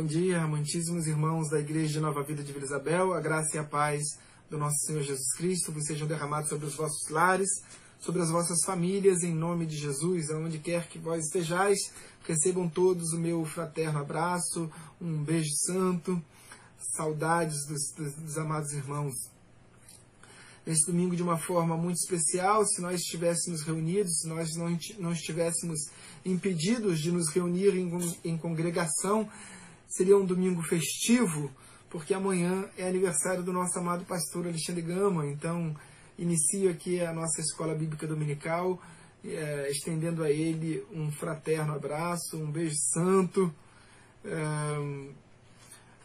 Bom dia, amantíssimos irmãos da Igreja de Nova Vida de Vila Isabel. A graça e a paz do nosso Senhor Jesus Cristo vos sejam derramados sobre os vossos lares, sobre as vossas famílias, em nome de Jesus, aonde quer que vós estejais. Recebam todos o meu fraterno abraço, um beijo santo, saudades dos, dos, dos amados irmãos. Nesse domingo, de uma forma muito especial, se nós estivéssemos reunidos, se nós não, não estivéssemos impedidos de nos reunir em, em congregação, seria um domingo festivo, porque amanhã é aniversário do nosso amado pastor Alexandre Gama. Então, inicio aqui a nossa escola bíblica dominical, é, estendendo a ele um fraterno abraço, um beijo santo. É,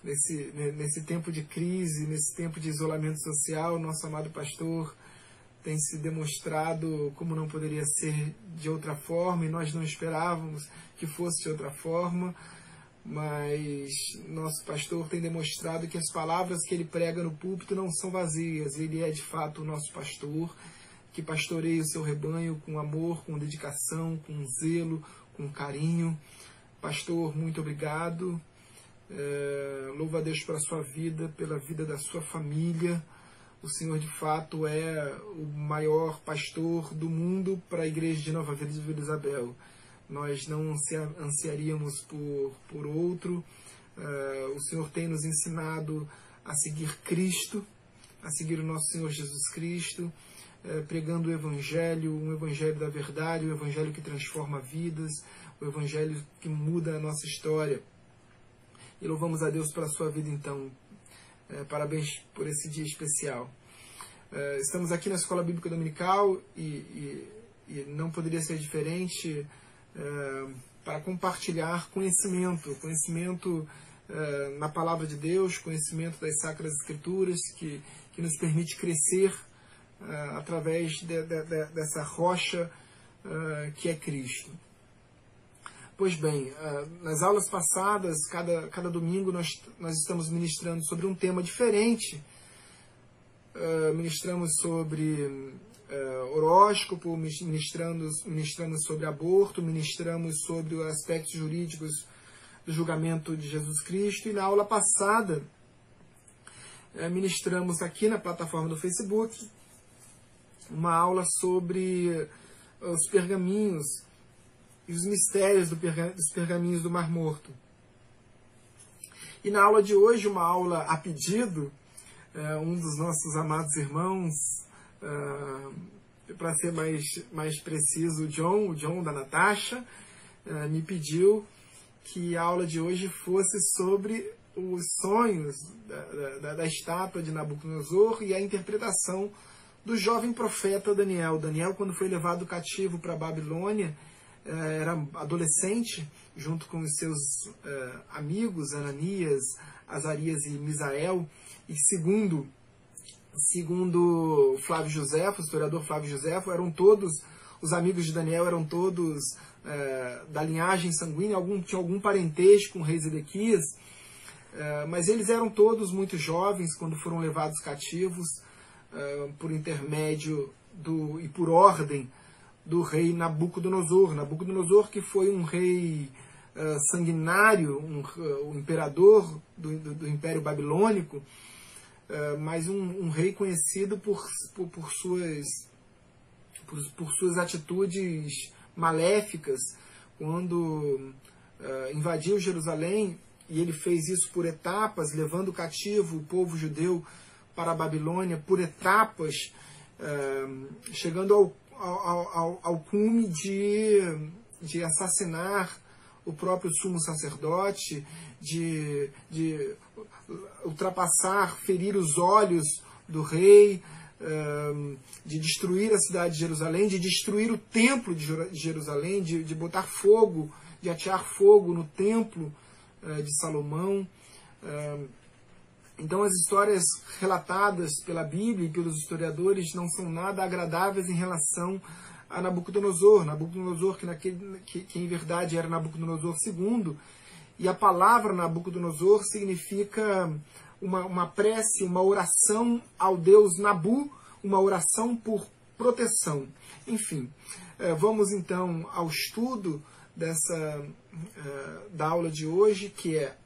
nesse, nesse tempo de crise, nesse tempo de isolamento social, nosso amado pastor tem se demonstrado como não poderia ser de outra forma, e nós não esperávamos que fosse de outra forma mas nosso pastor tem demonstrado que as palavras que ele prega no púlpito não são vazias, ele é de fato o nosso pastor, que pastoreia o seu rebanho com amor, com dedicação, com zelo, com carinho. Pastor, muito obrigado. É, louva a Deus pela sua vida, pela vida da sua família. O Senhor, de fato, é o maior pastor do mundo para a igreja de Nova Vida de Vila Isabel nós não ansiaríamos por, por outro. Uh, o Senhor tem nos ensinado a seguir Cristo, a seguir o nosso Senhor Jesus Cristo, uh, pregando o Evangelho, um Evangelho da verdade, um Evangelho que transforma vidas, o um Evangelho que muda a nossa história. E louvamos a Deus pela sua vida, então. Uh, parabéns por esse dia especial. estamos aqui na Escola Bíblica Dominical e, e, e não poderia ser diferente é, para compartilhar conhecimento, conhecimento é, na palavra de Deus, conhecimento das Sacras Escrituras, que, que nos permite crescer é, através de, de, de, dessa rocha que é Cristo. Pois bem, nas aulas passadas, cada, cada domingo, nós, nós estamos ministrando sobre um tema diferente. ministramos sobre uh, horóscopo, ministrando, ministrando sobre aborto, ministramos sobre os aspectos jurídicos do julgamento de Jesus Cristo. E na aula passada, uh, ministramos aqui na plataforma do Facebook uma aula sobre os pergaminhos e os mistérios do perga dos pergaminhos do Mar Morto. E na aula de hoje, uma aula a pedido, um dos nossos amados irmãos, Uh, para ser mais, mais preciso, o John, o John da Natasha, uh, me pediu que a aula de hoje fosse sobre os sonhos da, da, da estátua de Nabucodonosor e a interpretação do jovem profeta Daniel. Daniel, quando foi levado cativo para a Babilônia, uh, era adolescente, junto com os seus amigos, Ananias, Azarias e Misael, e segundo segundo Flávio José, o historiador Flávio José, eram todos, os amigos de Daniel eram todos é, da linhagem sanguínea, algum, tinha algum parentesco com o rei Zedequias, é, mas eles eram todos muito jovens quando foram levados cativos é, por intermédio do, e por ordem do rei Nabucodonosor. Nabucodonosor que foi um rei é, sanguinário, um, um imperador do, do, do Império Babilônico, uh, mas um, um, rei conhecido por, por, por suas, por, por, suas atitudes maléficas, quando uh, invadiu Jerusalém, e ele fez isso por etapas, levando cativo o povo judeu para a Babilônia, por etapas, uh, chegando ao, ao, ao, ao cume de, de assassinar o próprio sumo sacerdote, de, de ultrapassar, ferir os olhos do rei, de destruir a cidade de Jerusalém, de destruir o templo de Jerusalém, de, de botar fogo, de atear fogo no templo eh, de Salomão. Então, as histórias relatadas pela Bíblia e pelos historiadores não são nada agradáveis em relação a Nabucodonosor. Nabucodonosor, que, naquele, que, que em verdade era Nabucodonosor II, e a palavra Nabucodonosor significa uma, uma prece, uma oração ao deus Nabu, uma oração por proteção. Enfim, eh, vamos então ao estudo dessa eh, da aula de hoje, que é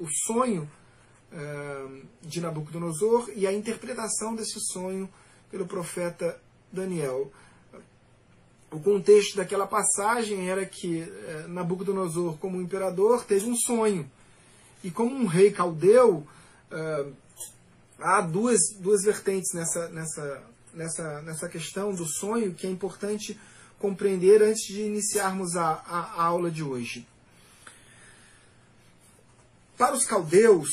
o sonho uh, de Nabucodonosor e a interpretação desse sonho pelo profeta Daniel. O contexto daquela passagem era que uh, Nabucodonosor, como imperador, teve um sonho. E como um rei caldeu, uh, há duas, duas vertentes nessa, nessa, nessa, nessa questão do sonho que é importante compreender antes de iniciarmos a, a, a aula de hoje. Para os caldeus,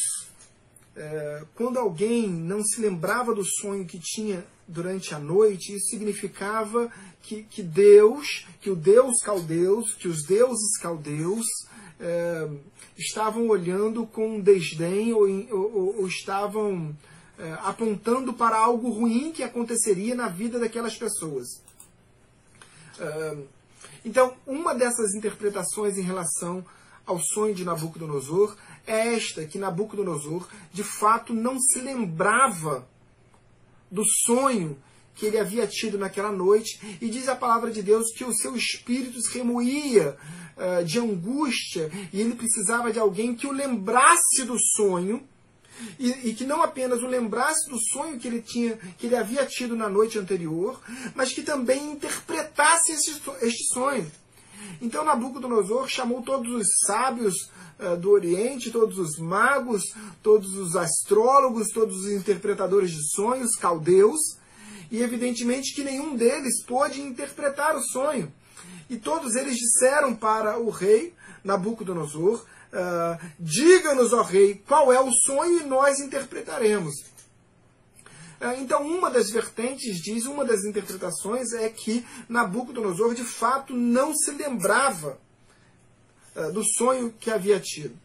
é, quando alguém não se lembrava do sonho que tinha durante a noite, isso significava que, que Deus, que o Deus caldeus, que os deuses caldeus é, estavam olhando com desdém ou, ou, ou estavam é, apontando para algo ruim que aconteceria na vida daquelas pessoas. É, então, uma dessas interpretações em relação ao sonho de Nabucodonosor é esta, que Nabucodonosor de fato não se lembrava do sonho que ele havia tido naquela noite, e diz a palavra de Deus que o seu espírito se remoía uh, de angústia, e ele precisava de alguém que o lembrasse do sonho, e, e, que não apenas o lembrasse do sonho que ele tinha, que ele havia tido na noite anterior, mas que também interpretasse este, este sonho. Então Nabucodonosor chamou todos os sábios uh, do Oriente, todos os magos, todos os astrólogos, todos os interpretadores de sonhos, caldeus, e evidentemente que nenhum deles pôde interpretar o sonho. E todos eles disseram para o rei Nabucodonosor Uh, Diga-nos, ó rei, qual é o sonho e nós interpretaremos. Uh, então, uma das vertentes diz, uma das interpretações é que Nabucodonosor de fato não se lembrava uh, do sonho que havia tido.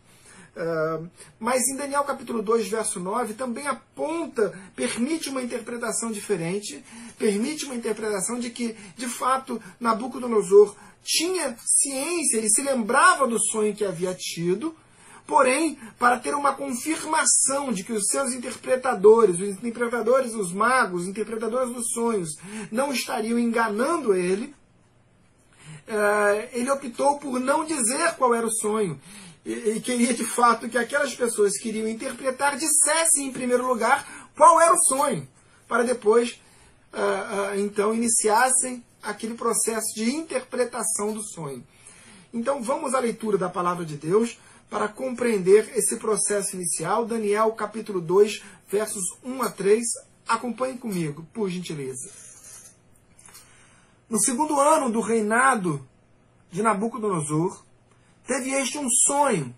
mas em Daniel capítulo 2, verso 9, também aponta, permite uma interpretação diferente, permite uma interpretação de que, de fato, Nabucodonosor tinha ciência, ele se lembrava do sonho que havia tido, porém, para ter uma confirmação de que os seus interpretadores, os interpretadores, os magos, os interpretadores dos sonhos, não estariam enganando ele, eh, ele optou por não dizer qual era o sonho. E queria de fato que aquelas pessoas que queriam interpretar dissessem em primeiro lugar qual era o sonho, para depois, eh, eh, então, iniciassem aquele processo de interpretação do sonho. Então vamos à leitura da palavra de Deus para compreender esse processo inicial. Daniel capítulo 2, versos 1 a 3. Acompanhe comigo, por gentileza. No segundo ano do reinado de Nabucodonosor, teve este um sonho.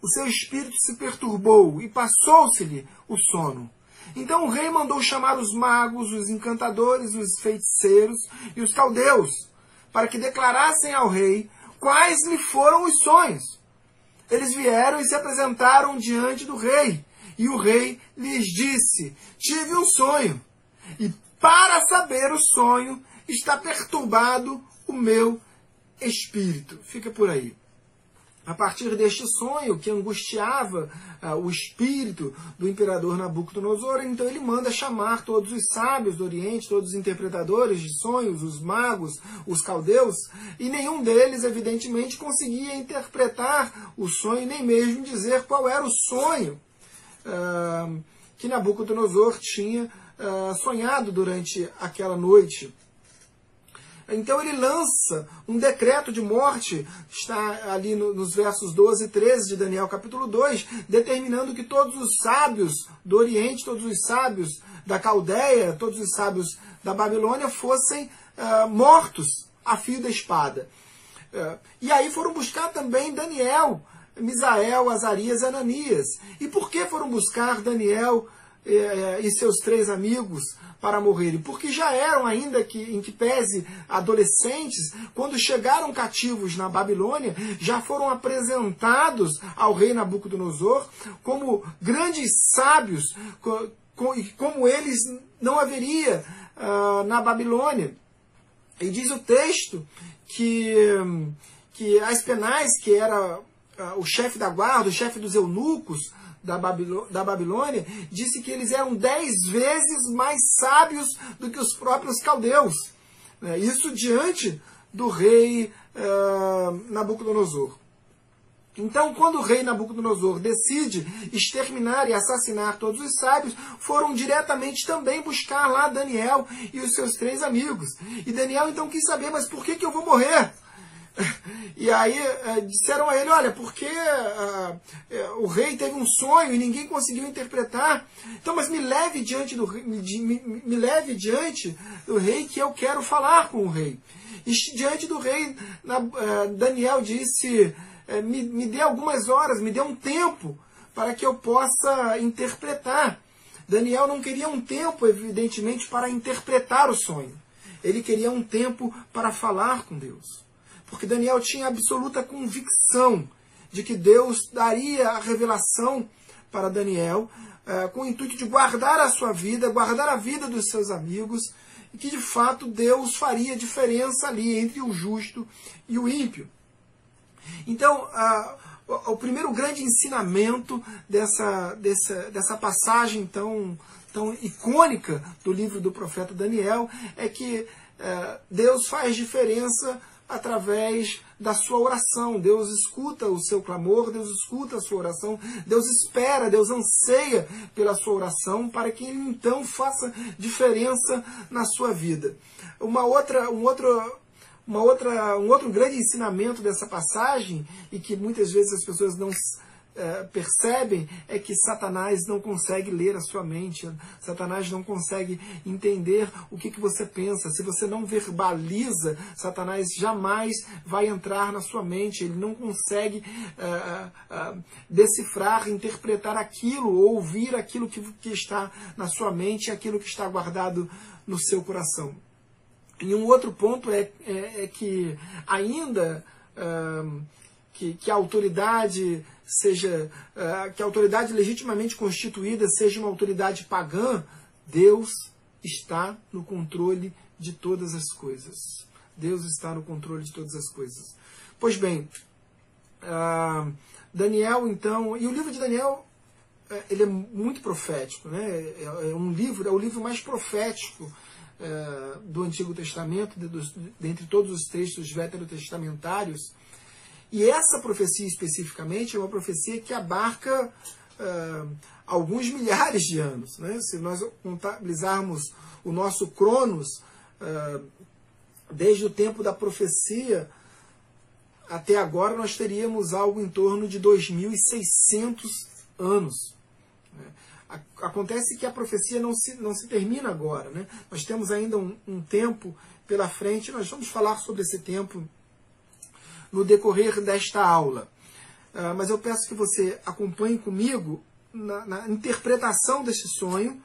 O seu espírito se perturbou e passou-se-lhe o sono. Então o rei mandou chamar os magos, os encantadores, os feiticeiros e os caldeus, para que declarassem ao rei quais lhe foram os sonhos. Eles vieram e se apresentaram diante do rei, e o rei lhes disse: Tive um sonho, e para saber o sonho está perturbado o meu espírito. Fica por aí a partir deste sonho que angustiava uh, o espírito do imperador Nabucodonosor, então ele manda chamar todos os sábios do Oriente, todos os interpretadores de sonhos, os magos, os caldeus, e nenhum deles, evidentemente, conseguia interpretar o sonho, nem mesmo dizer qual era o sonho uh, que Nabucodonosor tinha uh, sonhado durante aquela noite. Então ele lança um decreto de morte, está ali no, nos versos 12 e 13 de Daniel capítulo 2, determinando que todos os sábios do Oriente, todos os sábios da Caldeia, todos os sábios da Babilônia fossem uh, mortos a fio da espada. Uh, e aí foram buscar também Daniel, Misael, Azarias e Ananias. E por que foram buscar Daniel eh, e seus três amigos? Para morrerem, porque já eram ainda que em que pese adolescentes, quando chegaram cativos na Babilônia, já foram apresentados ao rei Nabucodonosor como grandes sábios, como eles não haveria uh, na Babilônia. E diz o texto que que Aspenais, que era uh, o chefe da guarda, o chefe dos eunucos, da, Babilô da Babilônia, disse que eles eram dez vezes mais sábios do que os próprios caldeus. É, isso diante do rei uh, Nabucodonosor. Então, quando o rei Nabucodonosor decide exterminar e assassinar todos os sábios, foram diretamente também buscar lá Daniel e os seus três amigos. E Daniel então quis saber, mas por que, que eu vou morrer? E aí é, disseram a ele, olha, porque uh, o rei teve um sonho e ninguém conseguiu interpretar. Então, mas me leve diante do me, me, me leve diante do rei que eu quero falar com o rei. E diante do rei, na, uh, Daniel disse, uh, me, me dê algumas horas, me dê um tempo para que eu possa interpretar. Daniel não queria um tempo, evidentemente, para interpretar o sonho. Ele queria um tempo para falar com Deus. Porque Daniel tinha absoluta convicção de que Deus daria a revelação para Daniel eh, com o intuito de guardar a sua vida, guardar a vida dos seus amigos, e que de fato Deus faria diferença ali entre o justo e o ímpio. Então, o primeiro grande ensinamento dessa, dessa, dessa passagem tão, tão icônica do livro do profeta Daniel é que eh, Deus faz diferença através da sua oração. Deus escuta o seu clamor, Deus escuta a sua oração, Deus espera, Deus anseia pela sua oração para que ele então faça diferença na sua vida. Uma outra, um outro uma outra, um outro grande ensinamento dessa passagem, e que muitas vezes as pessoas não é, percebem é que Satanás não consegue ler a sua mente, Satanás não consegue entender o que, que você pensa. Se você não verbaliza, Satanás jamais vai entrar na sua mente, ele não consegue é, é, decifrar, interpretar aquilo, ouvir aquilo que, que está na sua mente, aquilo que está guardado no seu coração. E um outro ponto é, é, é que ainda que, que a autoridade seja uh, que a autoridade legitimamente constituída seja uma autoridade pagã, Deus está no controle de todas as coisas. Deus está no controle de todas as coisas. Pois bem, uh, Daniel então, e o livro de Daniel uh, ele é muito profético, né? É, é, um livro, é o livro mais profético uh, do Antigo Testamento, de, de, dentre todos os textos veterotestamentários. E essa profecia especificamente é uma profecia que abarca uh, alguns milhares de anos. Né? Se nós contabilizarmos o nosso Cronos, uh, desde o tempo da profecia até agora, nós teríamos algo em torno de 2.600 anos. Né? Acontece que a profecia não se, não se termina agora. Né? Nós temos ainda um, um tempo pela frente, nós vamos falar sobre esse tempo no decorrer desta aula. Uh, mas eu peço que você acompanhe comigo na, na interpretação desse sonho,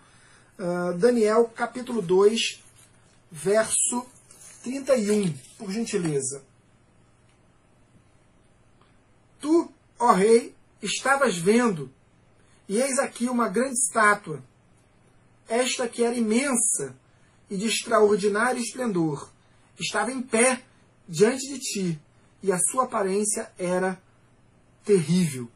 uh, Daniel capítulo 2, verso 31, por gentileza. Tu, ó rei, estavas vendo, e eis aqui uma grande estátua, esta que era imensa e de extraordinário esplendor, estava em pé diante de ti e a sua aparência era terrível.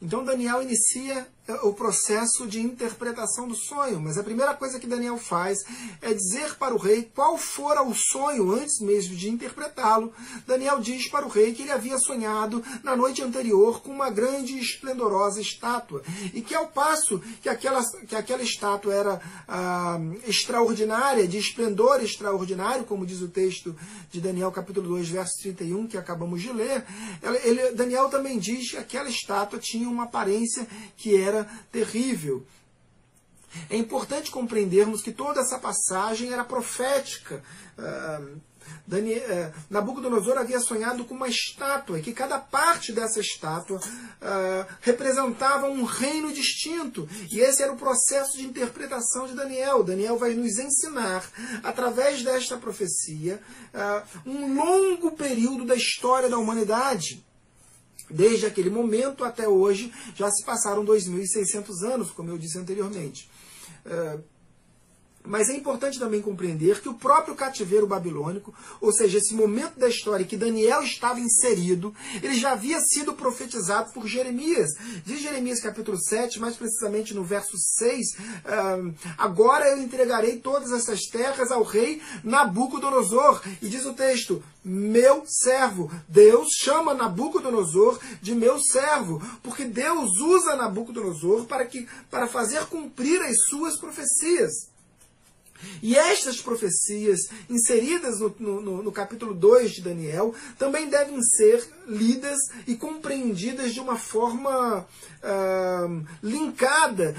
Então Daniel inicia o processo de interpretação do sonho, mas a primeira coisa que Daniel faz é dizer para o rei qual fora o sonho antes mesmo de interpretá-lo. Daniel diz para o rei que ele havia sonhado na noite anterior com uma grande e esplendorosa estátua e que ao passo que aquela, que aquela estátua era ah, extraordinária, de esplendor extraordinário, como diz o texto de Daniel capítulo 2, verso 31, que acabamos de ler, ele, Daniel também diz que aquela estátua tinha uma aparência que era terrível. É importante compreendermos que toda essa passagem era profética. Uh, Daniel, uh, Nabucodonosor havia sonhado com uma estátua e que cada parte dessa estátua uh, representava um reino distinto. E esse era o processo de interpretação de Daniel. Daniel vai nos ensinar, através desta profecia, uh, um longo período da história da humanidade. Desde aquele momento até hoje, já se passaram 2.600 anos, como eu disse anteriormente. É, Mas é importante também compreender que o próprio cativeiro babilônico, ou seja, esse momento da história que Daniel estava inserido, ele já havia sido profetizado por Jeremias. Diz Jeremias capítulo 7, mais precisamente no verso 6, agora eu entregarei todas essas terras ao rei Nabucodonosor. E diz o texto, meu servo. Deus chama Nabucodonosor de meu servo, porque Deus usa Nabucodonosor para, que, para fazer cumprir as suas profecias. E estas profecias, inseridas no, no, no, capítulo 2 de Daniel, também devem ser lidas e compreendidas de uma forma linkada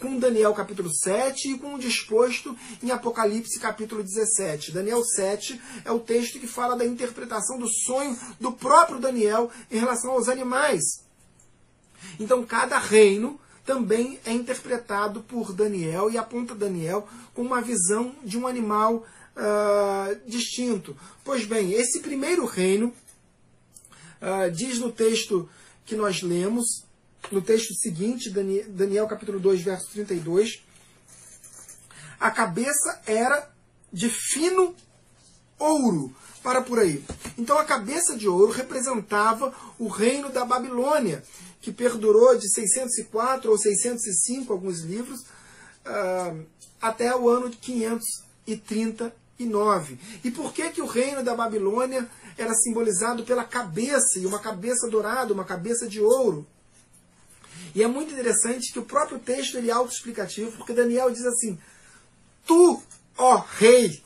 com Daniel capítulo 7 e com o disposto em Apocalipse capítulo 17. Daniel 7 é o texto que fala da interpretação do sonho do próprio Daniel em relação aos animais. Então, cada reino também é interpretado por Daniel e aponta Daniel com uma visão de um animal uh, distinto. Pois bem, esse primeiro reino uh, diz no texto que nós lemos, no texto seguinte, Daniel, capítulo 2, verso 32, a cabeça era de fino ouro, para por aí. Então a cabeça de ouro representava o reino da Babilônia, que perdurou de 604 ou 605, alguns livros, uh, até o ano de 539. E por que, que o reino da Babilônia era simbolizado pela cabeça, e uma cabeça dourada, uma cabeça de ouro? E é muito interessante que o próprio texto ele é autoexplicativo, porque Daniel diz assim: Tu, ó rei,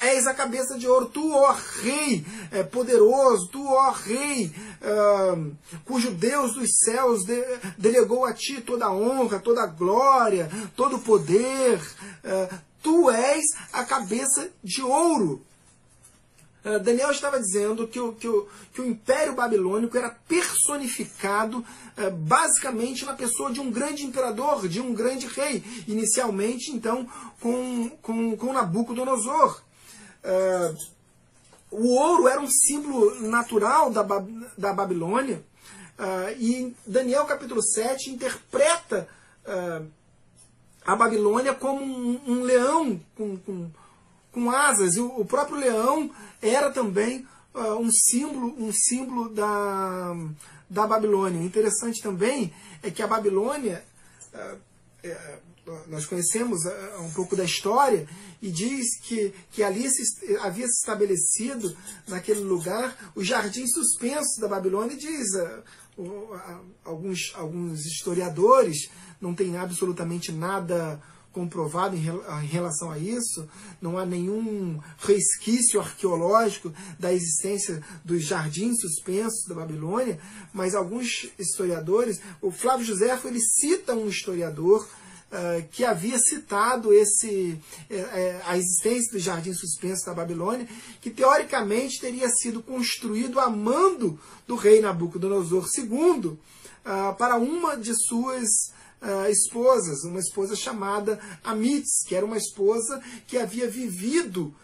És a cabeça de ouro, tu, ó Rei é, poderoso, tu, ó Rei, cujo Deus dos céus de, delegou a ti toda a honra, toda a glória, todo o poder. Uh, tu és a cabeça de ouro. Uh, Daniel estava dizendo que o, que, o, que o Império Babilônico era personificado uh, basicamente na pessoa de um grande imperador, de um grande rei. Inicialmente, então, com, com, com Nabucodonosor. Uh, o ouro era um símbolo natural da, da Babilônia. Uh, e Daniel capítulo 7 interpreta uh, a Babilônia como um, um leão com, com, com, asas. E o, o, próprio leão era também uh, um símbolo, um símbolo da, da Babilônia. Interessante também é que a Babilônia é, nós conhecemos uh, um pouco da história e diz que, que ali se, havia se estabelecido naquele lugar o jardim suspenso da Babilônia diz alguns, alguns historiadores não tem absolutamente nada comprovado em, em relação a isso, não há nenhum resquício arqueológico da existência dos jardins suspensos da Babilônia, mas alguns historiadores, o Flávio José ele cita um historiador uh, que havia citado esse, uh, a existência do jardim suspenso da Babilônia, que teoricamente teria sido construído a mando do rei Nabucodonosor II uh, para uma de suas uh, esposas, uma esposa chamada Amitz, que era uma esposa que havia vivido,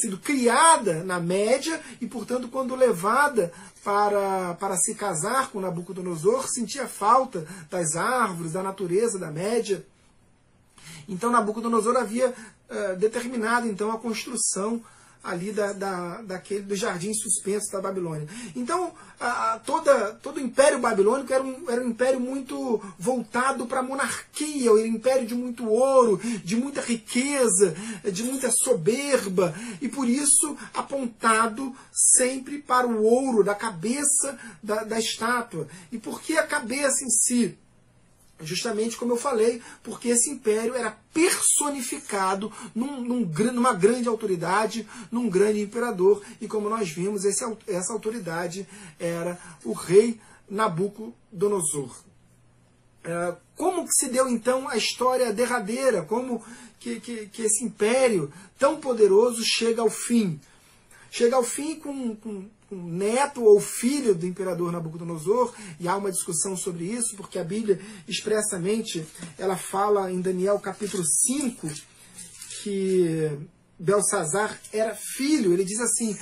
sido criada na Média e, portanto, quando levada para, para se casar com Nabucodonosor, sentia falta das árvores, da natureza da Média. Então Nabucodonosor havia uh, determinado então a construção ali da, da, daquele, do jardim suspenso da Babilônia. Então, a, toda, todo o Império Babilônico era um, era um império muito voltado para a monarquia, um império de muito ouro, de muita riqueza, de muita soberba, e por isso apontado sempre para o ouro da cabeça da, da estátua. E por que a cabeça em si? Justamente como eu falei, porque esse império era personificado num, num, numa grande autoridade, num grande imperador, e como nós vimos, esse, essa autoridade era o rei Nabucodonosor. É, como se deu então a história derradeira? Como que, que, que, esse império tão poderoso chega ao fim? Chega ao fim com, com neto ou filho do imperador Nabucodonosor, e há uma discussão sobre isso, porque a Bíblia expressamente ela fala em Daniel capítulo 5 que Belsazar era filho. Ele diz assim,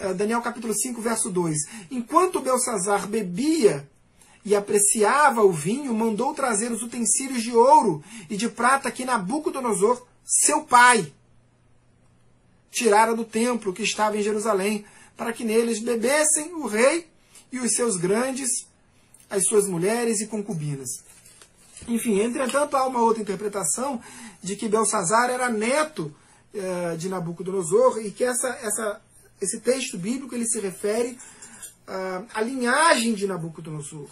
eh, Daniel capítulo 5, verso 2: Enquanto Belsazar bebia e apreciava o vinho, mandou trazer os utensílios de ouro e de prata que Nabucodonosor, seu pai, tirara do templo que estava em Jerusalém, para que neles bebessem o rei e os seus grandes, as suas mulheres e concubinas. Enfim, entretanto, há uma outra interpretação de que Belsazar era neto eh, de Nabucodonosor e que essa, essa, esse texto bíblico ele se refere uh, à linhagem de Nabucodonosor,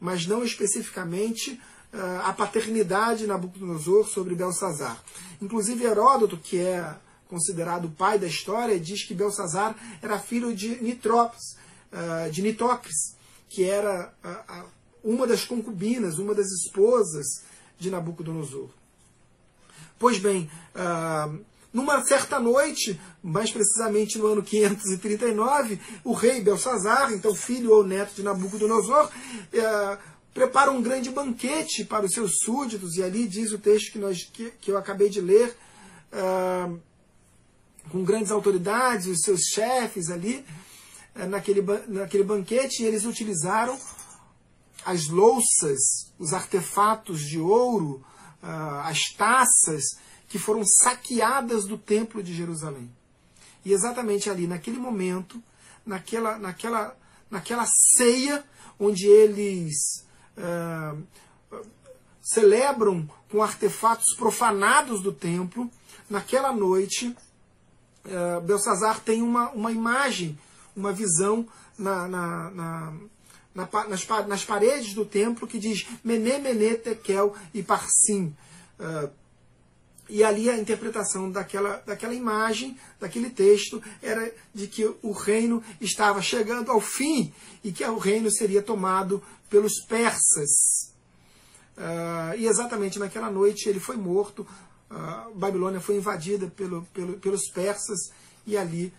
mas não especificamente uh, à paternidade de Nabucodonosor sobre Belsazar. Inclusive Heródoto, que é considerado o pai da história, diz que Belsazar era filho de Nitrópolis, uh, de Nitócris, que era uma das concubinas, uma das esposas de Nabucodonosor. Pois bem, uh, numa certa noite, mais precisamente no ano 539, o rei Belsazar, então filho ou neto de Nabucodonosor, é, prepara um grande banquete para os seus súditos, e ali diz o texto que, nós, que, eu acabei de ler, com grandes autoridades, os seus chefes ali, é, naquele, naquele banquete, e eles utilizaram as louças, os artefatos de ouro, uh, as taças, que foram saqueadas do templo de Jerusalém. E exatamente ali, naquele momento, naquela, naquela, naquela ceia, onde eles uh, celebram com artefatos profanados do templo, naquela noite, uh, Belsazar tem uma, uma imagem, uma visão na, na, na nas, nas, paredes do templo que diz Mené, Mené, Tekel e Parsim. Uh, e ali a interpretação daquela, daquela imagem, daquele texto, era de que o reino estava chegando ao fim e que o reino seria tomado pelos persas. Uh, e exatamente naquela noite ele foi morto, uh, Babilônia foi invadida pelo, pelo, pelos persas e ali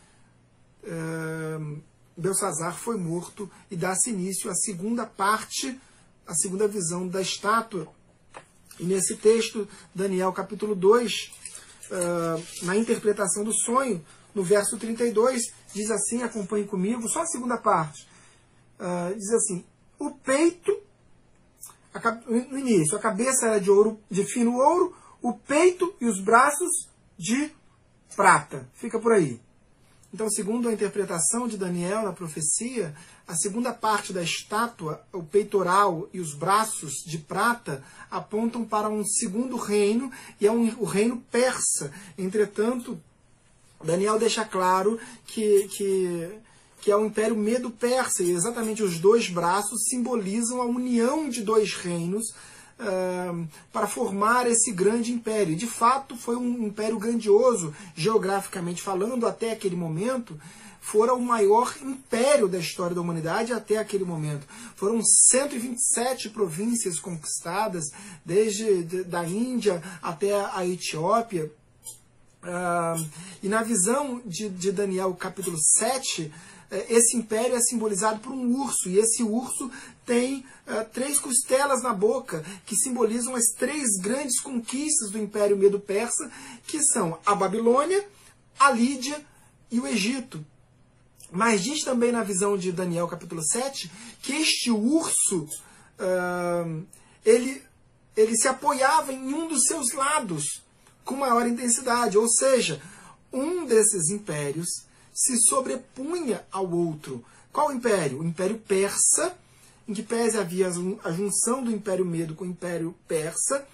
uh, Belsazar foi morto e dá-se início à segunda parte, a segunda visão da estátua e nesse texto, Daniel capítulo 2, uh, ah, na interpretação do sonho, no verso 32, diz assim: acompanhe comigo, só a segunda parte. Uh, diz assim: o peito, no início, a cabeça era de ouro, de fino ouro, o peito e os braços de prata. Fica por aí. Então, segundo a interpretação de Daniel na profecia, a segunda parte da estátua, o peitoral e os braços de prata, apontam para um segundo reino, e é um, o reino persa. Entretanto, Daniel deixa claro que, que, que é o Império Medo-Persa, e exatamente os dois braços simbolizam a união de dois reinos para formar esse grande império. De fato, foi um império grandioso, geograficamente falando, até aquele momento. Fora o maior império da história da humanidade até aquele momento. Foram 127 províncias conquistadas, desde de, da Índia até a Etiópia. E na visão de, de Daniel, capítulo 7, eh, esse império é simbolizado por um urso, e esse urso tem uh, três costelas na boca, que simbolizam as três grandes conquistas do Império Medo-Persa, que são a Babilônia, a Lídia e o Egito. Mas diz também na visão de Daniel capítulo 7 que este urso uh, ele, ele se apoiava em um dos seus lados com maior intensidade, ou seja, um desses impérios se sobrepunha ao outro. Qual império? O Império Persa em que pese havia a junção do Império Medo com o Império Persa,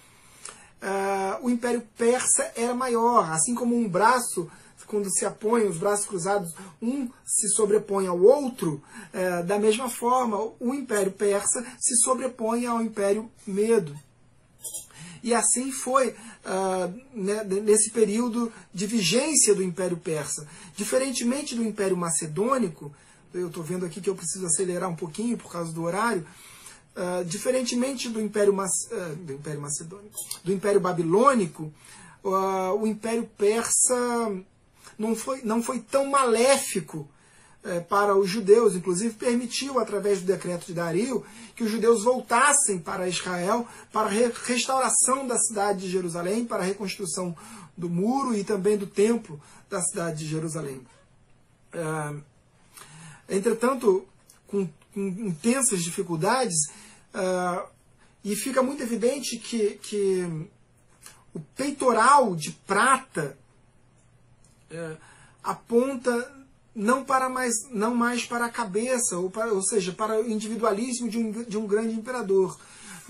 uh, o Império Persa era maior, assim como um braço, quando se apõe os braços cruzados, um se sobrepõe ao outro, uh, da mesma forma, o Império Persa se sobrepõe ao Império Medo. E assim foi uh, né, nesse período de vigência do Império Persa. Diferentemente do Império Macedônico, eu estou vendo aqui que eu preciso acelerar um pouquinho por causa do horário. Uh, diferentemente do Império, uh, do Império Macedônico, do Império Babilônico, o Império Persa não foi, não foi tão maléfico para os judeus, inclusive permitiu, através do decreto de Dario, que os judeus voltassem para Israel para a re restauração da cidade de Jerusalém, para a reconstrução do muro e também do templo da cidade de Jerusalém. Uh, Entretanto, com, intensas dificuldades, Uh, e fica muito evidente que, que o peitoral de prata aponta não para mais não mais para a cabeça ou, para, ou seja para o individualismo de um, de um grande imperador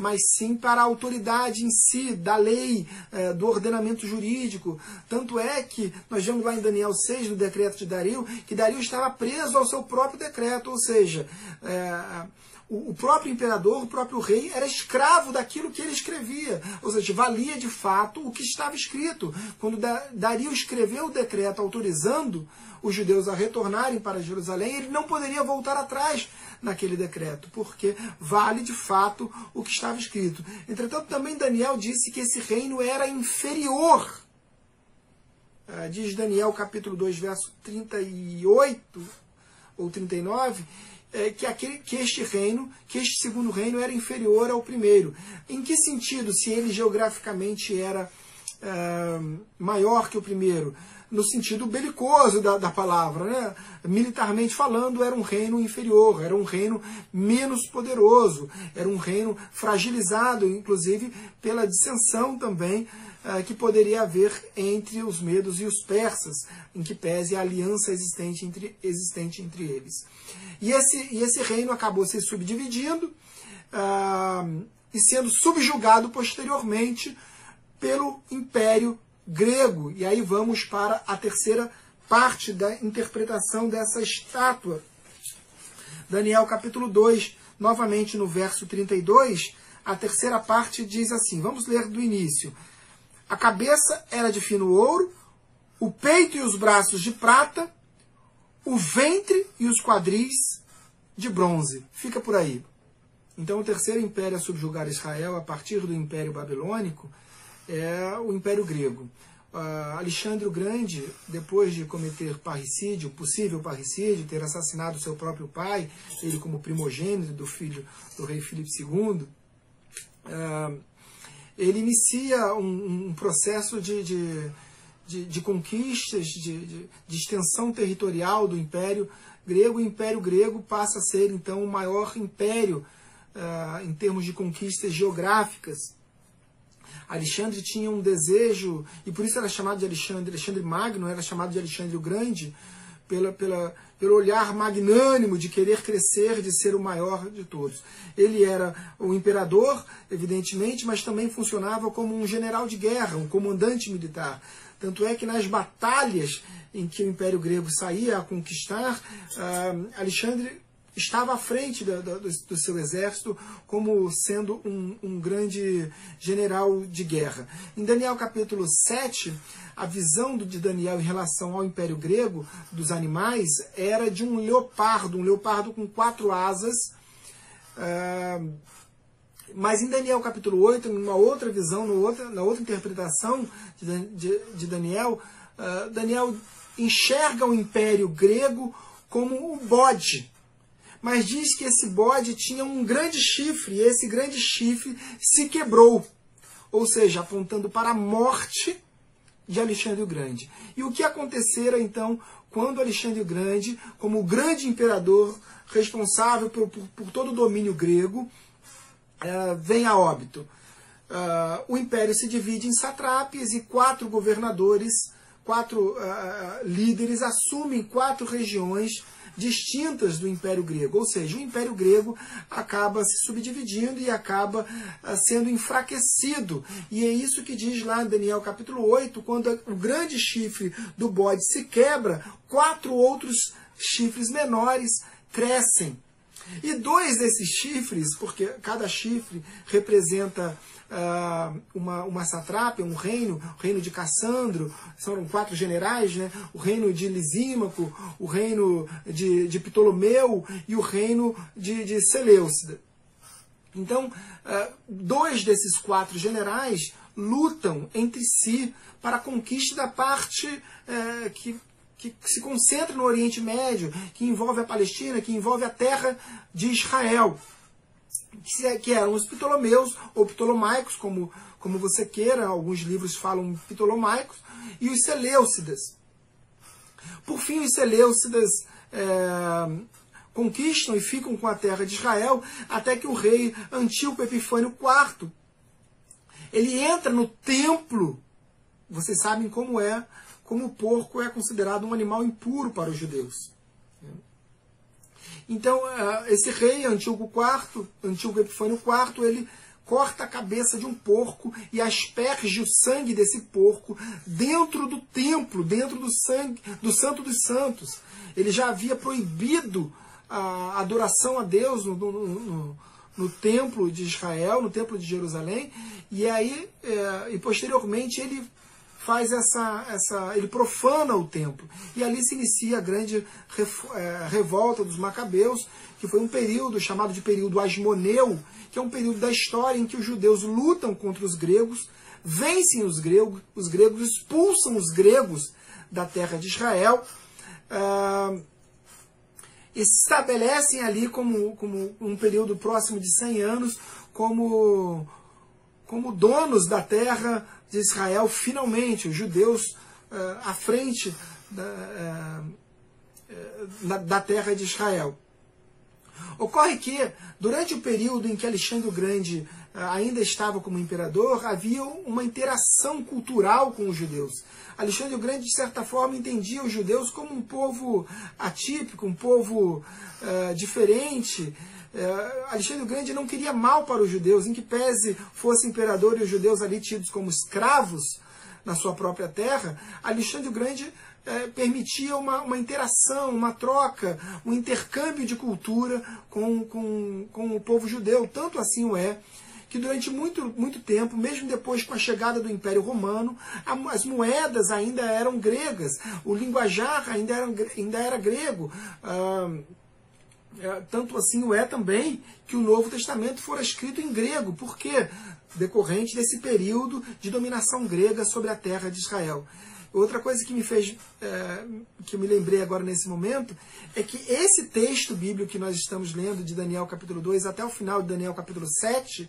mas sim para a autoridade em si, da lei, é, do ordenamento jurídico. Tanto é que nós vemos lá em Daniel 6, no decreto de Dario, que Dario estava preso ao seu próprio decreto, ou seja, é, o próprio imperador, o próprio rei, era escravo daquilo que ele escrevia. Ou seja, valia de fato o que estava escrito. Quando Dario escreveu o decreto autorizando os judeus a retornarem para Jerusalém, ele não poderia voltar atrás naquele decreto, porque vale de fato o que estava escrito. Entretanto, também Daniel disse que esse reino era inferior. Ah, diz Daniel capítulo 2, verso 38 ou 39, é, que, aquele, que este reino, que este segundo reino era inferior ao primeiro. Em que sentido, se ele geograficamente era é, maior que o primeiro? No sentido belicoso da, da palavra, né? militarmente falando, era um reino inferior, era um reino menos poderoso, era um reino fragilizado, inclusive pela dissensão também uh, que poderia haver entre os medos e os persas, em que pese a aliança existente entre, existente entre eles. E esse, e esse reino acabou se subdividindo uh, e sendo subjugado posteriormente pelo Império Grego. E aí vamos para a terceira parte da interpretação dessa estátua. Daniel capítulo 2, novamente no verso 32, a terceira parte diz assim: vamos ler do início. A cabeça era de fino ouro, o peito e os braços de prata, o ventre e os quadris de bronze. Fica por aí. Então, o terceiro império a subjugar Israel, a partir do Império Babilônico, é o Império Grego. Uh, Alexandre o Grande, depois de cometer parricídio, possível parricídio, ter assassinado seu próprio pai, ele como primogênito do filho do rei Filipe II, uh, ele inicia um, um processo de, de de, de conquistas, de, de, extensão territorial do Império Grego. O Império Grego passa a ser, então, o maior império uh, em termos de conquistas geográficas. Alexandre tinha um desejo, e por isso era chamado de Alexandre, Alexandre Magno era chamado de Alexandre o Grande, pela, pela, pelo olhar magnânimo de querer crescer, de ser o maior de todos. Ele era o imperador, evidentemente, mas também funcionava como um general de guerra, um comandante militar. Tanto é que nas batalhas em que o Império Grego saía a conquistar, uh, Alexandre estava à frente do, seu exército como sendo um, um, grande general de guerra. Em Daniel capítulo 7, a visão de Daniel em relação ao Império Grego, dos animais, era de um leopardo, um leopardo com quatro asas. Uh, mas em Daniel capítulo 8, numa outra visão, na outra interpretação de, Daniel, uh, Daniel enxerga o império grego como o bode. Mas diz que esse bode tinha um grande chifre, e esse grande chifre se quebrou. Ou seja, apontando para a morte de Alexandre o Grande. E o que acontecera então quando Alexandre o Grande, como o grande imperador responsável por, por, por todo o domínio grego, uh, vem a óbito. Uh, o império se divide em satrapias e quatro governadores, quatro uh, líderes assumem quatro regiões distintas do Império Grego, ou seja, o Império Grego acaba se subdividindo e acaba sendo enfraquecido. E é isso que diz lá em Daniel capítulo 8, quando o grande chifre do bode se quebra, quatro outros chifres menores crescem. E dois desses chifres, porque cada chifre representa uh, uma, uma satrápia, um reino, o reino de Cassandro, são quatro generais, né? o reino de Lisímaco, o reino de, de Ptolomeu e o reino de, de Seleucida. Então, uh, dois desses quatro generais lutam entre si para a conquista da parte uh, que que se concentra no Oriente Médio, que envolve a Palestina, que envolve a terra de Israel, que eram os Ptolomeus ou Ptolomaicos, como, como você queira, alguns livros falam Ptolomaicos, e os Seleucidas. Por fim, os Seleucidas, é, conquistam e ficam com a terra de Israel, até que o rei Antíoco Epifânio IV, ele entra no templo. Vocês sabem como é, como o porco é considerado um animal impuro para os judeus. Então, eh, esse rei, Antíoco IV, Antíoco Epifânio IV, ele corta a cabeça de um porco e asperge o sangue desse porco dentro do templo, dentro do sangue do Santo dos Santos. Ele já havia proibido a adoração a Deus no, no, no, no templo de Israel, no templo de Jerusalém, e aí é, e posteriormente ele faz essa, essa. ele profana o templo. E ali se inicia a grande é, revolta dos Macabeus, que foi um período chamado de período Asmoneu, que é um período da história em que os judeus lutam contra os gregos, vencem os gregos, os gregos expulsam os gregos da terra de Israel. Uh, estabelecem ali como, como um período próximo de 100 anos como, como donos da terra de Israel, finalmente, os judeus uh, à frente da, uh, da terra de Israel. Ocorre que, durante o período em que Alexandre o Grande ainda estava como imperador, havia uma interação cultural com os judeus. Alexandre o Grande, de certa forma, entendia os judeus como um povo atípico, um povo uh, diferente. Uh, Alexandre o Grande não queria mal para os judeus, em que pese fosse imperador e os judeus ali tidos como escravos na sua própria terra, Alexandre o Grande uh, permitia uma, uma interação, uma troca, um intercâmbio de cultura com, com, com o povo judeu. Tanto assim o é que durante muito, muito tempo, mesmo depois com a chegada do Império Romano, as moedas ainda eram gregas, o linguajar ainda era, ainda era grego. Ah, é, tanto assim o é também que o Novo Testamento fora escrito em grego. Por quê? Decorrente desse período de dominação grega sobre a terra de Israel. Outra coisa que me fez, é, que eu me lembrei agora nesse momento, é que esse texto bíblico que nós estamos lendo, de Daniel capítulo 2 até o final de Daniel capítulo 7,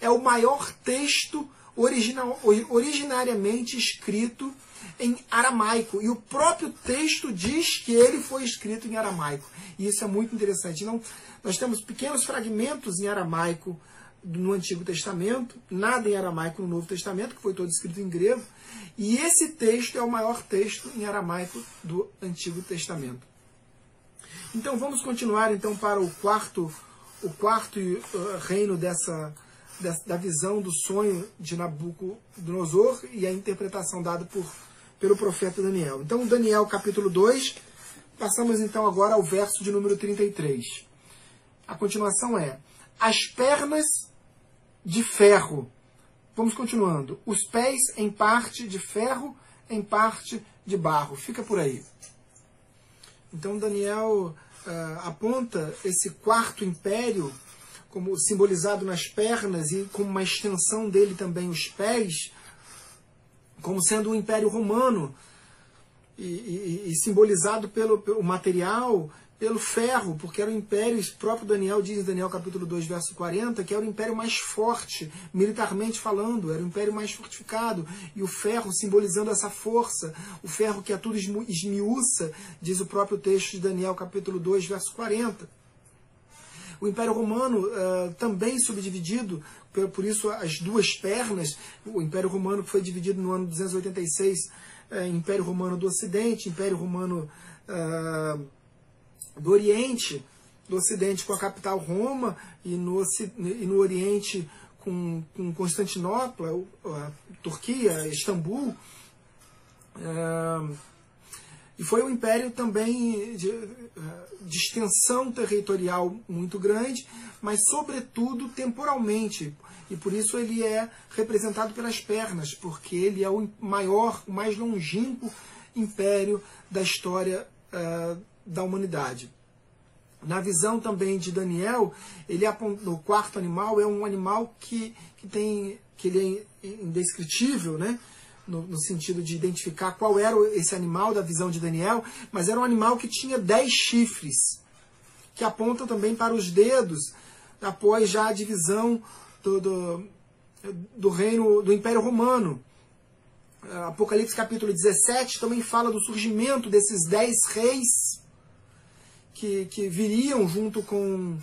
é o maior texto original, originariamente escrito em aramaico. E o próprio texto diz que ele foi escrito em aramaico. E isso é muito interessante. Então, nós temos pequenos fragmentos em aramaico no Antigo Testamento, nada em aramaico no Novo Testamento, que foi todo escrito em grego. E esse texto é o maior texto em aramaico do Antigo Testamento. Então vamos continuar então para o quarto o quarto uh, reino dessa da visão do sonho de Nabucodonosor e a interpretação dada por, pelo profeta Daniel. Então, Daniel capítulo 2, passamos então agora ao verso de número 33. A continuação é: As pernas de ferro. Vamos continuando. Os pés em parte de ferro, em parte de barro. Fica por aí. Então, Daniel uh, aponta esse quarto império como simbolizado nas pernas e como uma extensão dele também os pés, como sendo o Império Romano, e, e, e simbolizado pelo, pelo material, pelo ferro, porque era o império, o próprio Daniel diz em Daniel capítulo 2, verso 40, que era o império mais forte, militarmente falando, era o império mais fortificado, e o ferro simbolizando essa força, o ferro que a tudo esmiuça, diz o próprio texto de Daniel capítulo 2, verso 40. O Império Romano uh, também subdividido, por, por, isso as duas pernas, o Império Romano foi dividido no ano 286 uh, eh, Império Romano do Ocidente, Império Romano uh, do Oriente, do Ocidente com a capital Roma e no, e no Oriente com, com Constantinopla, Turquia, Istambul. Uh, e foi um império também de, de extensão territorial muito grande, mas sobretudo temporalmente. E por isso ele é representado pelas pernas, porque ele é o maior, o mais longínquo império da história uh, da humanidade. Na visão também de Daniel, ele no quarto animal é um animal que, que tem que ele é indescritível, né? No, no, sentido de identificar qual era esse animal da visão de Daniel, mas era um animal que tinha dez chifres, que apontam também para os dedos, após já a divisão do, do, do reino do Império Romano. Apocalipse capítulo 17 também fala do surgimento desses dez reis que, que viriam junto com.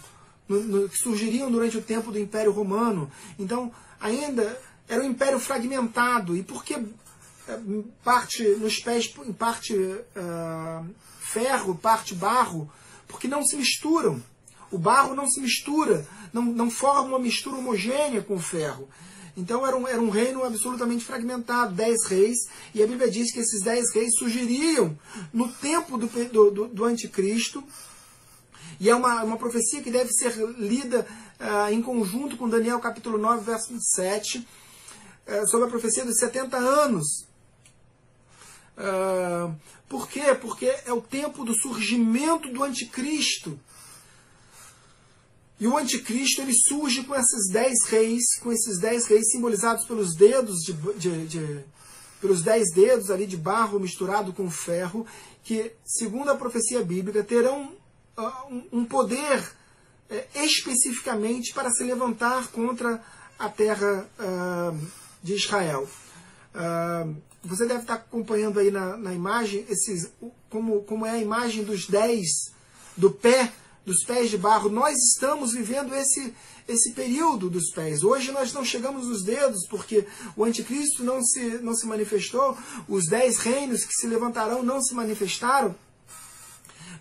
No, no, que surgiriam durante o tempo do Império Romano. Então, ainda era um império fragmentado. E por que é, parte nos pés, em parte uh, ferro, parte barro? Porque não se misturam. O barro não se mistura, não, não forma uma mistura homogênea com o ferro. Então era um, era um reino absolutamente fragmentado, dez reis, e a Bíblia diz que esses dez reis surgiriam no tempo do, do, do anticristo, e é uma, uma profecia que deve ser lida uh, em conjunto com Daniel capítulo 9, verso 27, uh, sobre a profecia dos 70 anos. Uh, por quê? Porque é o tempo do surgimento do anticristo. E o anticristo ele surge com esses dez reis, com esses dez reis simbolizados pelos dedos de, de, de, pelos dez dedos ali de barro misturado com ferro, que, segundo a profecia bíblica, terão uh, um, um, poder uh, especificamente para se levantar contra a terra uh, de Israel. Ah, você deve estar acompanhando aí na, na imagem esses, como, como é a imagem dos dez do pé dos pés de barro. Nós estamos vivendo esse, esse período dos pés. Hoje nós não chegamos nos dedos, porque o anticristo não se, não se manifestou, os dez reinos que se levantarão não se manifestaram.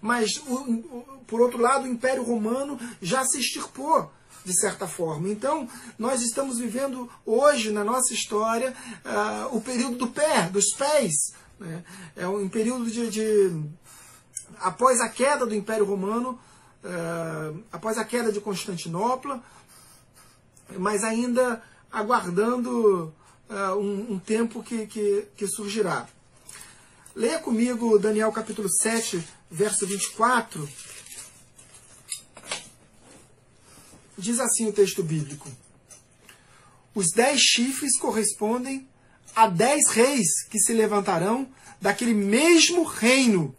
Mas, o, por outro lado, o Império Romano já se extirpou, de certa forma. Então, nós estamos vivendo hoje, na nossa história, uh, o período do pé, dos pés. Né? É um período de, de. Após a queda do Império Romano, uh, após a queda de Constantinopla, mas ainda aguardando uh, um, um, tempo que, que, que surgirá. Leia comigo Daniel capítulo 7, verso 24. Diz assim o texto bíblico: Os dez chifres correspondem a dez reis que se levantarão daquele mesmo reino,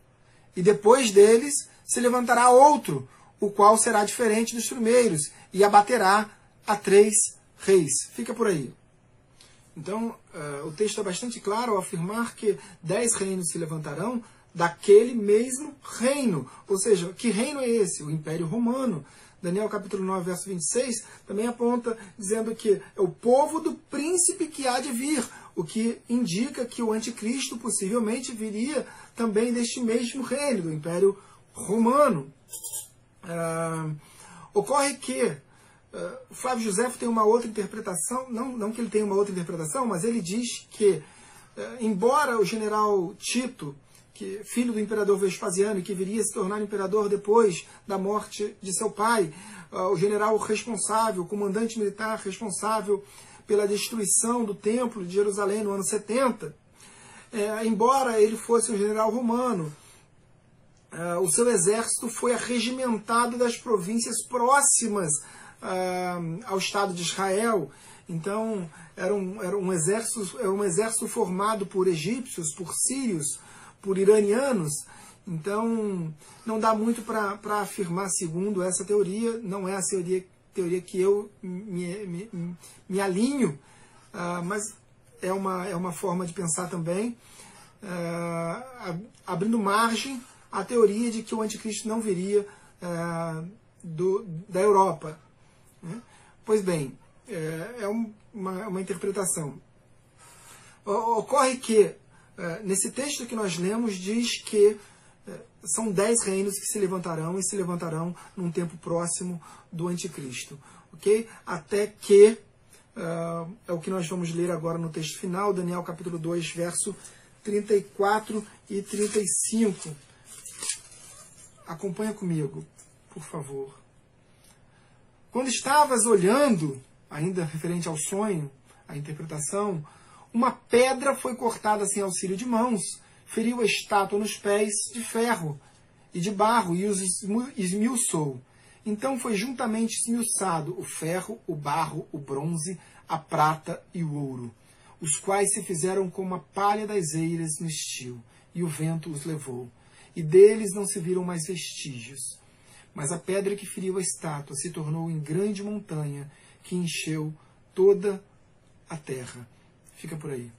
e depois deles se levantará outro, o qual será diferente dos primeiros, e abaterá a três reis. Fica por aí. Então, uh, o texto é bastante claro ao afirmar que dez reinos se levantarão daquele mesmo reino. Ou seja, que reino é esse? O Império Romano. Daniel capítulo 9, verso 26, também aponta dizendo que é o povo do príncipe que há de vir, o que indica que o anticristo possivelmente viria também deste mesmo reino, do Império Romano. Ah, ocorre que uh, Flávio José tem uma outra interpretação, não, não que ele tenha uma outra interpretação, mas ele diz que, uh, embora o general Tito, que, filho do imperador Vespasiano, que viria se tornar imperador depois da morte de seu pai, o general responsável, comandante militar responsável pela destruição do templo de Jerusalém no ano 70, é, embora ele fosse um general romano, Uh, o seu exército foi arregimentado das províncias próximas uh, ao Estado de Israel. Então, era um, era, um exército, era um exército formado por egípcios, por sírios, por iranianos. Então, não dá muito para afirmar, segundo essa teoria, não é a teoria, teoria que eu me, me, me alinho, uh, mas é uma, é uma forma de pensar também, abrindo margem a teoria de que o anticristo não viria é, do, da Europa. Né? Pois bem, é, é uma, uma, interpretação. Ocorre que, nesse texto que nós lemos, diz que é, são dez reinos que se levantarão e se levantarão num tempo próximo do anticristo. ok? Até que, é, é o que nós vamos ler agora no texto final, Daniel capítulo 2, verso 34 e 35 Acompanha comigo, por favor. Quando estavas olhando, ainda referente ao sonho, à interpretação, uma pedra foi cortada sem auxílio de mãos, feriu a estátua nos pés de ferro e de barro e os esmiuçou. Então foi juntamente esmiuçado o ferro, o barro, o bronze, a prata e o ouro, os quais se fizeram como a palha das eiras no estio, e o vento os levou e deles não se viram mais vestígios. Mas a pedra que feriu a estátua se tornou em grande montanha que encheu toda a terra. Fica por aí.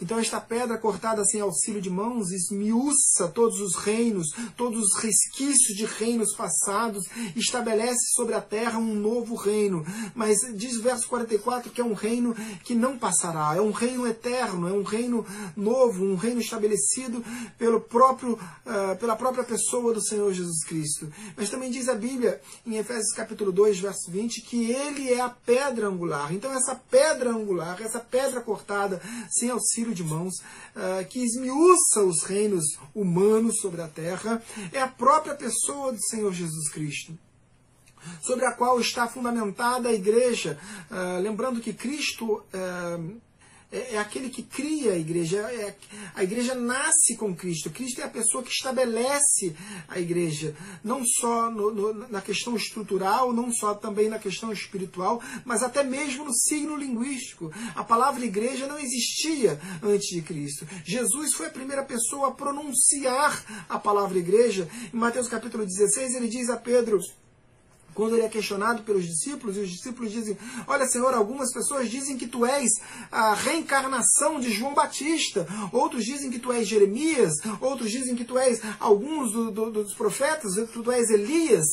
Então, esta pedra cortada sem auxílio de mãos esmiuça todos os reinos, todos os resquícios de reinos passados, estabelece sobre a terra um novo reino. Mas diz o verso 44 que é um reino que não passará, é um reino eterno, é um reino novo, um reino estabelecido pelo próprio, uh, pela própria pessoa do Senhor Jesus Cristo. Mas também diz a Bíblia, em Efésios capítulo 2, verso 20, que ele é a pedra angular. Então, essa pedra angular, essa pedra cortada sem auxílio de mãos, uh, que esmiuça os reinos humanos sobre a terra, é a própria pessoa do Senhor Jesus Cristo sobre a qual está fundamentada a igreja. Uh, lembrando que Cristo uh, é, é, aquele que cria a igreja. É, a igreja nasce com Cristo. Cristo é a pessoa que estabelece a igreja. Não só no, no, na questão estrutural, não só também na questão espiritual, mas até mesmo no signo linguístico. A palavra igreja não existia antes de Cristo. Jesus foi a primeira pessoa a pronunciar a palavra igreja. Em Mateus capítulo 16, ele diz a Pedro quando ele é questionado pelos discípulos, e os discípulos dizem: Olha, Senhor, algumas pessoas dizem que tu és a reencarnação de João Batista, outros dizem que tu és Jeremias, outros dizem que tu és alguns do, do, dos profetas, tu és Elias.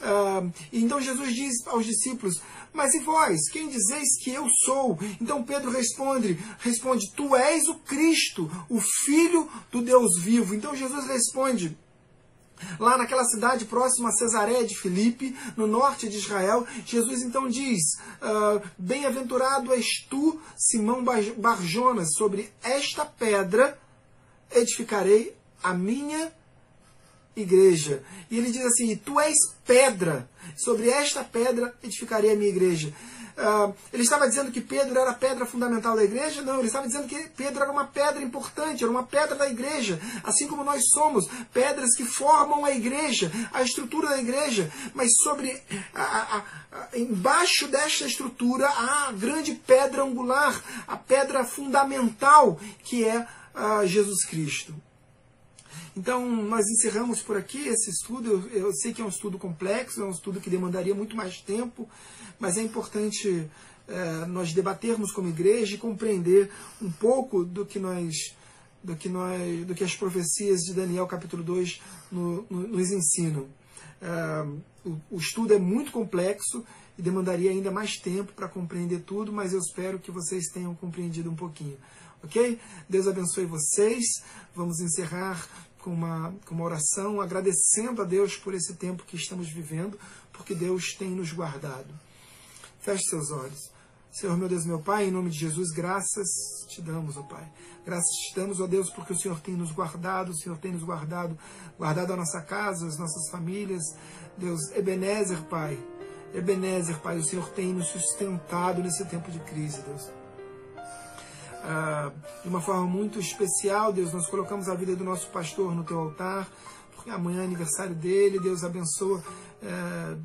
Uh, então Jesus diz aos discípulos: mas e vós, quem dizeis que eu sou? Então Pedro responde, responde: Tu és o Cristo, o Filho do Deus vivo. Então Jesus responde: Lá naquela cidade próxima a Cesareia de Filipe, no norte de Israel, Jesus então diz: uh, Bem-aventurado és tu, Simão Barjonas, sobre esta pedra edificarei a minha igreja. E ele diz assim: Tu és pedra, sobre esta pedra edificarei a minha igreja. Uh, ele estava dizendo que Pedro era a pedra fundamental da igreja? Não, ele estava dizendo que Pedro era uma pedra importante, era uma pedra da igreja, assim como nós somos, pedras que formam a igreja, a estrutura da igreja, mas sobre a, a, a, embaixo desta estrutura há a grande pedra angular, a pedra fundamental que é uh, Jesus Cristo. Então, nós encerramos por aqui esse estudo. Eu, eu, sei que é um estudo complexo, é um estudo que demandaria muito mais tempo, mas é importante é, nós debatermos como igreja e compreender um pouco do que nós do que nós do que as profecias de Daniel capítulo 2 no, no, nos ensinam. É, o, o estudo é muito complexo e demandaria ainda mais tempo para compreender tudo, mas eu espero que vocês tenham compreendido um pouquinho. Ok? Deus abençoe vocês. Vamos encerrar com uma, com uma oração agradecendo a Deus por esse tempo que estamos vivendo, porque Deus tem nos guardado. Feche seus olhos. Senhor, meu Deus, meu Pai, em nome de Jesus, graças te damos, ó Pai. Graças te damos, ó Deus, porque o Senhor tem nos guardado, o Senhor tem nos guardado, guardado a nossa casa, as nossas famílias. Deus, Ebenezer, Pai. Ebenezer, Pai, o Senhor tem nos sustentado nesse tempo de crise, Deus. Ah, de uma forma muito especial, Deus, nós colocamos a vida do nosso pastor no teu altar, porque amanhã é aniversário dele, Deus abençoa. Eh,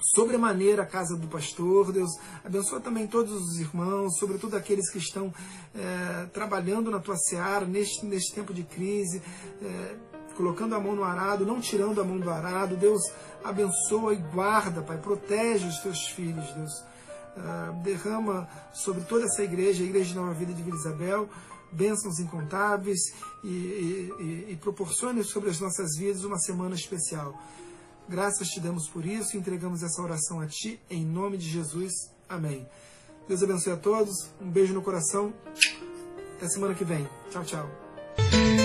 sobremaneira a casa do pastor. Deus abençoa também todos os irmãos, sobretudo aqueles que estão é, trabalhando na tua seara neste, neste tempo de crise, é, colocando a mão no arado, não tirando a mão do arado. Deus abençoa e guarda, Pai, protege os teus filhos, Deus. É, derrama sobre toda essa igreja, a Igreja de Nova Vida de Vila Isabel, bênçãos incontáveis e, e, e, e proporcione sobre as nossas vidas uma semana especial. Graças te damos por isso e entregamos essa oração a ti, em nome de Jesus. Amém. Deus abençoe a todos. Um beijo no coração. Até semana que vem. Tchau, tchau.